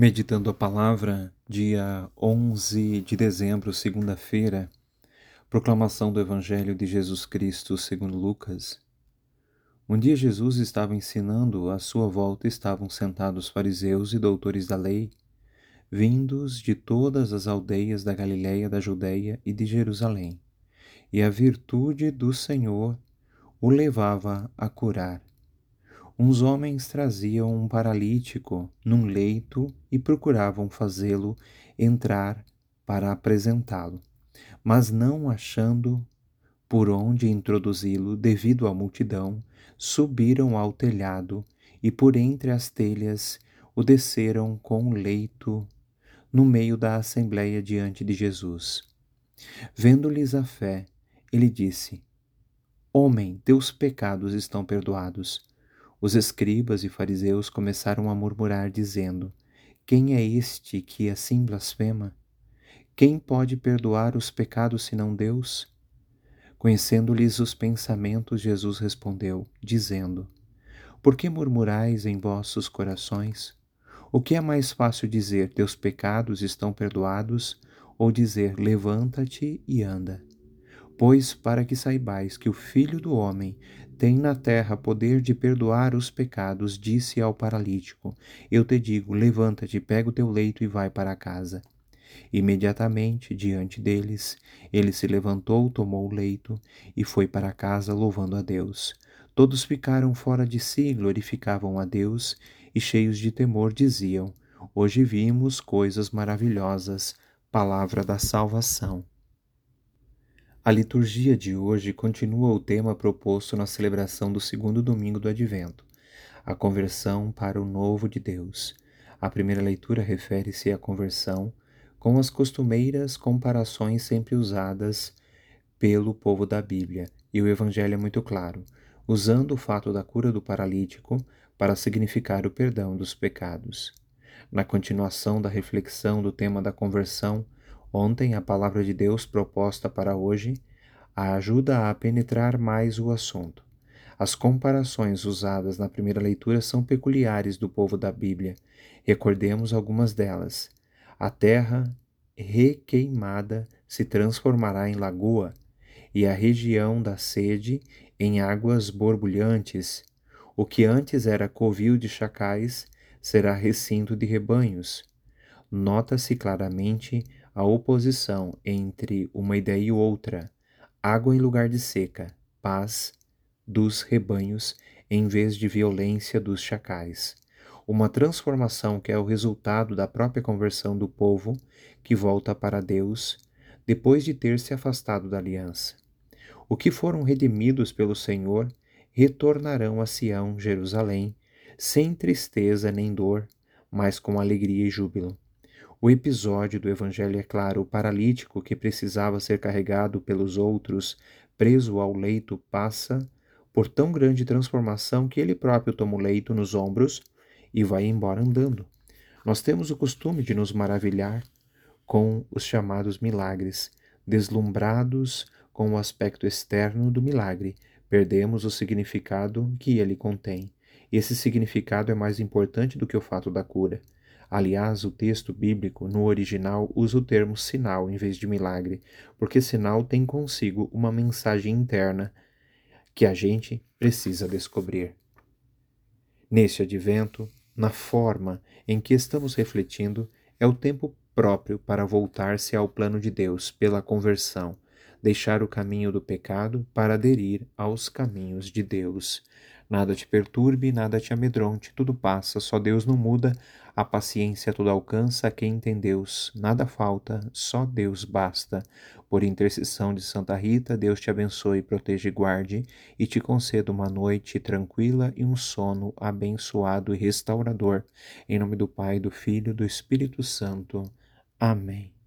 Meditando a palavra, dia 11 de dezembro, segunda-feira, proclamação do Evangelho de Jesus Cristo segundo Lucas. Um dia Jesus estava ensinando, à sua volta estavam sentados fariseus e doutores da lei, vindos de todas as aldeias da Galiléia, da Judéia e de Jerusalém, e a virtude do Senhor o levava a curar uns homens traziam um paralítico num leito e procuravam fazê-lo entrar para apresentá-lo, mas não achando por onde introduzi-lo devido à multidão, subiram ao telhado e por entre as telhas o desceram com o leito no meio da assembleia diante de Jesus. Vendo-lhes a fé, ele disse: Homem, teus pecados estão perdoados. Os escribas e fariseus começaram a murmurar, dizendo: Quem é este que assim blasfema? Quem pode perdoar os pecados senão Deus? Conhecendo-lhes os pensamentos, Jesus respondeu, dizendo: Por que murmurais em vossos corações? O que é mais fácil dizer: Teus pecados estão perdoados, ou dizer: Levanta-te e anda? Pois para que saibais que o Filho do Homem tem na terra poder de perdoar os pecados, disse ao paralítico: Eu te digo, levanta-te, pega o teu leito e vai para casa. Imediatamente, diante deles, ele se levantou, tomou o leito e foi para casa louvando a Deus. Todos ficaram fora de si, glorificavam a Deus e, cheios de temor, diziam: Hoje vimos coisas maravilhosas, palavra da salvação. A liturgia de hoje continua o tema proposto na celebração do segundo domingo do Advento, a conversão para o novo de Deus. A primeira leitura refere-se à conversão com as costumeiras comparações sempre usadas pelo povo da Bíblia, e o Evangelho é muito claro, usando o fato da cura do paralítico para significar o perdão dos pecados. Na continuação da reflexão do tema da conversão, Ontem, a palavra de Deus proposta para hoje a ajuda a penetrar mais o assunto. As comparações usadas na primeira leitura são peculiares do povo da Bíblia. Recordemos algumas delas. A terra requeimada se transformará em lagoa, e a região da sede em águas borbulhantes. O que antes era covil de chacais será recinto de rebanhos. Nota-se claramente a oposição entre uma ideia e outra, água em lugar de seca, paz dos rebanhos em vez de violência dos chacais. Uma transformação que é o resultado da própria conversão do povo que volta para Deus depois de ter se afastado da aliança. O que foram redimidos pelo Senhor retornarão a Sião, Jerusalém, sem tristeza nem dor, mas com alegria e júbilo. O episódio do Evangelho é claro: o paralítico que precisava ser carregado pelos outros, preso ao leito, passa por tão grande transformação que ele próprio toma o leito nos ombros e vai embora andando. Nós temos o costume de nos maravilhar com os chamados milagres, deslumbrados com o aspecto externo do milagre, perdemos o significado que ele contém. Esse significado é mais importante do que o fato da cura. Aliás, o texto bíblico, no original, usa o termo sinal em vez de milagre, porque sinal tem consigo uma mensagem interna que a gente precisa descobrir. Neste advento, na forma em que estamos refletindo, é o tempo próprio para voltar-se ao plano de Deus pela conversão, deixar o caminho do pecado para aderir aos caminhos de Deus. Nada te perturbe, nada te amedronte, tudo passa, só Deus não muda, a paciência tudo alcança, quem tem Deus, nada falta, só Deus basta. Por intercessão de Santa Rita, Deus te abençoe, proteja e guarde, e te conceda uma noite tranquila e um sono abençoado e restaurador. Em nome do Pai, do Filho e do Espírito Santo. Amém.